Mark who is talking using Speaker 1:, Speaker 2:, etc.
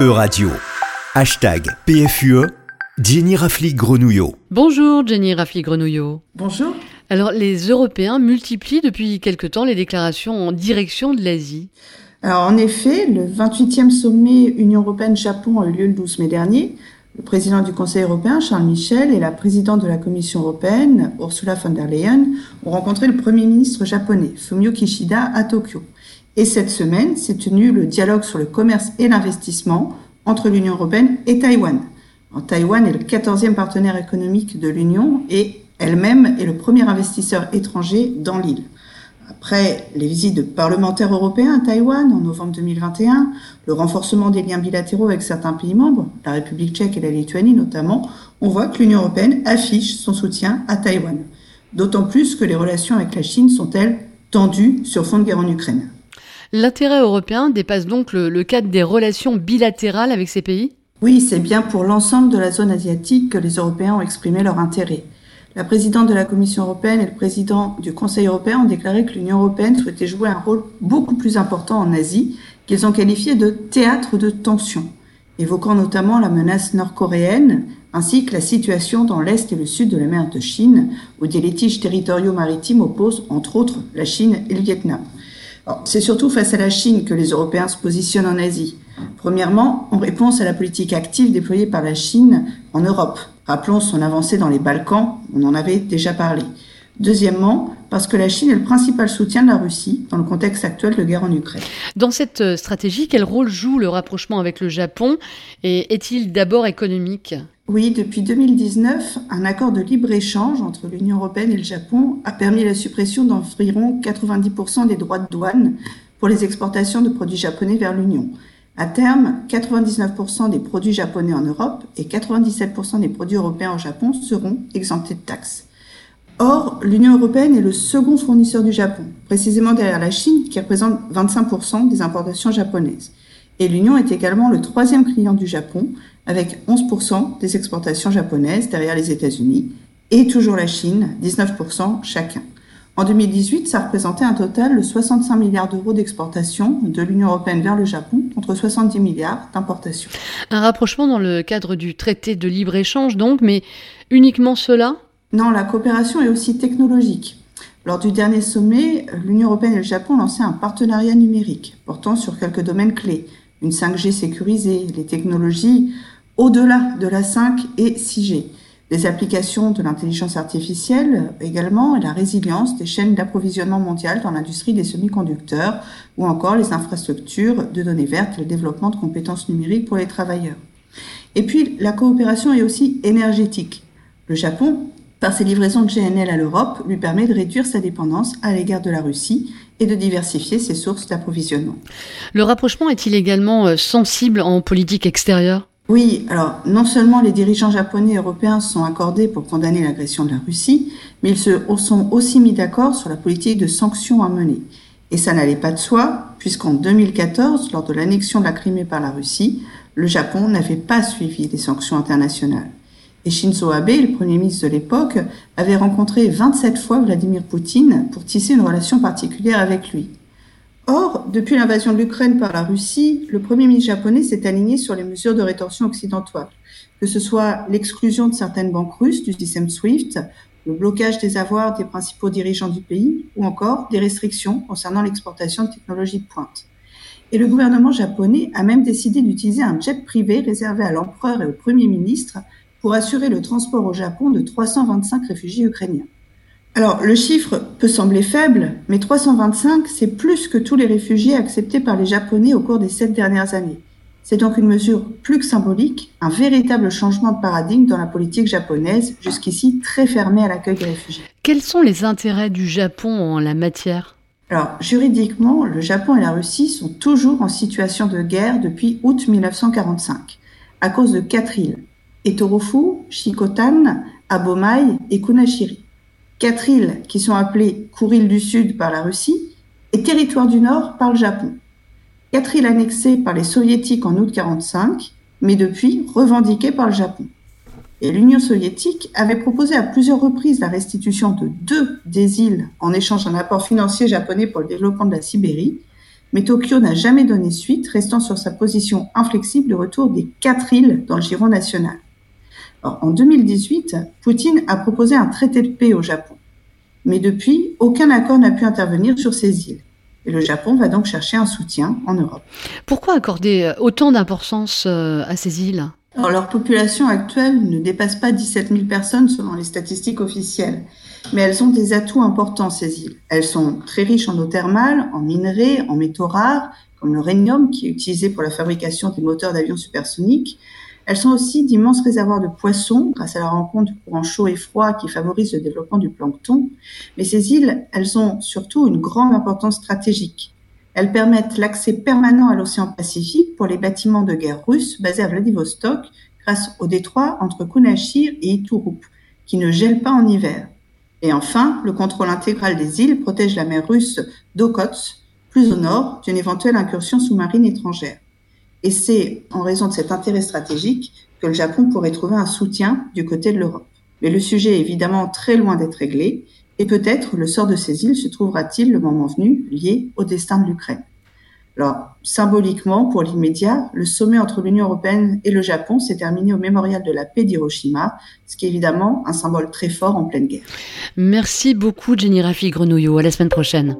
Speaker 1: E-Radio. Hashtag PFUE. Jenny Rafli-Grenouillot.
Speaker 2: Bonjour Jenny Rafli-Grenouillot.
Speaker 3: Bonjour.
Speaker 2: Alors les Européens multiplient depuis quelque temps les déclarations en direction de l'Asie.
Speaker 3: Alors en effet, le 28e sommet Union européenne-Japon a eu lieu le 12 mai dernier. Le président du Conseil européen, Charles Michel, et la présidente de la Commission européenne, Ursula von der Leyen, ont rencontré le Premier ministre japonais, Fumio Kishida, à Tokyo. Et cette semaine s'est tenu le dialogue sur le commerce et l'investissement entre l'Union européenne et Taïwan. Taïwan est le 14e partenaire économique de l'Union et elle-même est le premier investisseur étranger dans l'île. Après les visites de parlementaires européens à Taïwan en novembre 2021, le renforcement des liens bilatéraux avec certains pays membres, la République tchèque et la Lituanie notamment, on voit que l'Union européenne affiche son soutien à Taïwan. D'autant plus que les relations avec la Chine sont, elles, tendues sur fond de guerre en Ukraine.
Speaker 2: L'intérêt européen dépasse donc le, cadre des relations bilatérales avec ces pays?
Speaker 3: Oui, c'est bien pour l'ensemble de la zone asiatique que les Européens ont exprimé leur intérêt. La présidente de la Commission européenne et le président du Conseil européen ont déclaré que l'Union européenne souhaitait jouer un rôle beaucoup plus important en Asie, qu'ils ont qualifié de théâtre de tension, évoquant notamment la menace nord-coréenne ainsi que la situation dans l'est et le sud de la mer de Chine, où des litiges territoriaux maritimes opposent entre autres la Chine et le Vietnam. C'est surtout face à la Chine que les Européens se positionnent en Asie. Premièrement, en réponse à la politique active déployée par la Chine en Europe. Rappelons son avancée dans les Balkans, on en avait déjà parlé. Deuxièmement, parce que la Chine est le principal soutien de la Russie dans le contexte actuel de guerre en Ukraine.
Speaker 2: Dans cette euh, stratégie, quel rôle joue le rapprochement avec le Japon et est-il d'abord économique?
Speaker 3: Oui, depuis 2019, un accord de libre-échange entre l'Union européenne et le Japon a permis la suppression d'environ 90% des droits de douane pour les exportations de produits japonais vers l'Union. À terme, 99% des produits japonais en Europe et 97% des produits européens au Japon seront exemptés de taxes. Or, l'Union européenne est le second fournisseur du Japon, précisément derrière la Chine qui représente 25% des importations japonaises. Et l'Union est également le troisième client du Japon avec 11% des exportations japonaises derrière les États-Unis et toujours la Chine, 19% chacun. En 2018, ça représentait un total de 65 milliards d'euros d'exportation de l'Union européenne vers le Japon contre 70 milliards d'importations.
Speaker 2: Un rapprochement dans le cadre du traité de libre-échange donc, mais uniquement cela?
Speaker 3: Non, la coopération est aussi technologique. Lors du dernier sommet, l'Union européenne et le Japon lancé un partenariat numérique portant sur quelques domaines clés. Une 5G sécurisée, les technologies au-delà de la 5 et 6G. Les applications de l'intelligence artificielle également et la résilience des chaînes d'approvisionnement mondiales dans l'industrie des semi-conducteurs ou encore les infrastructures de données vertes le développement de compétences numériques pour les travailleurs. Et puis la coopération est aussi énergétique. Le Japon, par ses livraisons de GNL à l'Europe, lui permet de réduire sa dépendance à l'égard de la Russie et de diversifier ses sources d'approvisionnement.
Speaker 2: Le rapprochement est-il également euh, sensible en politique extérieure?
Speaker 3: Oui, alors non seulement les dirigeants japonais et européens sont accordés pour condamner l'agression de la Russie, mais ils se sont aussi mis d'accord sur la politique de sanctions à mener. Et ça n'allait pas de soi, puisqu'en 2014, lors de l'annexion de la Crimée par la Russie, le Japon n'avait pas suivi les sanctions internationales. Et Shinzo Abe, le premier ministre de l'époque, avait rencontré 27 fois Vladimir Poutine pour tisser une relation particulière avec lui. Or, depuis l'invasion de l'Ukraine par la Russie, le Premier ministre japonais s'est aligné sur les mesures de rétorsion occidentales, que ce soit l'exclusion de certaines banques russes du système SWIFT, le blocage des avoirs des principaux dirigeants du pays, ou encore des restrictions concernant l'exportation de technologies de pointe. Et le gouvernement japonais a même décidé d'utiliser un jet privé réservé à l'empereur et au Premier ministre pour assurer le transport au Japon de 325 réfugiés ukrainiens. Alors, le chiffre peut sembler faible, mais 325, c'est plus que tous les réfugiés acceptés par les Japonais au cours des sept dernières années. C'est donc une mesure plus que symbolique, un véritable changement de paradigme dans la politique japonaise, jusqu'ici très fermée à l'accueil des réfugiés.
Speaker 2: Quels sont les intérêts du Japon en la matière?
Speaker 3: Alors, juridiquement, le Japon et la Russie sont toujours en situation de guerre depuis août 1945, à cause de quatre îles, Etorofu, Shikotan, Abomai et Kunashiri quatre îles qui sont appelées Kouril du Sud par la Russie et Territoire du Nord par le Japon. Quatre îles annexées par les soviétiques en août 1945, mais depuis revendiquées par le Japon. Et l'Union soviétique avait proposé à plusieurs reprises la restitution de deux des îles en échange d'un apport financier japonais pour le développement de la Sibérie, Mais Tokyo n'a jamais donné suite, restant sur sa position inflexible de retour des quatre îles dans le giron national. En 2018, Poutine a proposé un traité de paix au Japon. Mais depuis, aucun accord n'a pu intervenir sur ces îles. Et le Japon va donc chercher un soutien en Europe.
Speaker 2: Pourquoi accorder autant d'importance euh, à ces îles?
Speaker 3: Alors, leur population actuelle ne dépasse pas 17 000 personnes selon les statistiques officielles, mais elles ont des atouts importants, ces îles. Elles sont très riches en eau thermale, en minerais, en métaux rares, comme le rhénium qui est utilisé pour la fabrication des moteurs d'avions supersoniques. Elles sont aussi d'immenses réservoirs de poissons grâce à la rencontre de courants chauds et froids qui favorisent le développement du plancton. Mais ces îles, elles ont surtout une grande importance stratégique. Elles permettent l'accès permanent à l'océan Pacifique pour les bâtiments de guerre russes basés à Vladivostok grâce au détroit entre Kunashir et Iturup, qui ne gèle pas en hiver. Et enfin, le contrôle intégral des îles protège la mer russe d'Okhotsk, plus au nord, d'une éventuelle incursion sous-marine étrangère. Et c'est en raison de cet intérêt stratégique que le Japon pourrait trouver un soutien du côté de l'Europe. Mais le sujet est évidemment très loin d'être réglé et peut-être le sort de ces îles se trouvera-t-il le moment venu lié au destin de l'Ukraine. Alors, symboliquement, pour l'immédiat, le sommet entre l'Union européenne et le Japon s'est terminé au mémorial de la paix d'Hiroshima, ce qui est évidemment un symbole très fort en pleine guerre.
Speaker 2: Merci beaucoup, Jenny Rafi Grenouillot. À la semaine prochaine.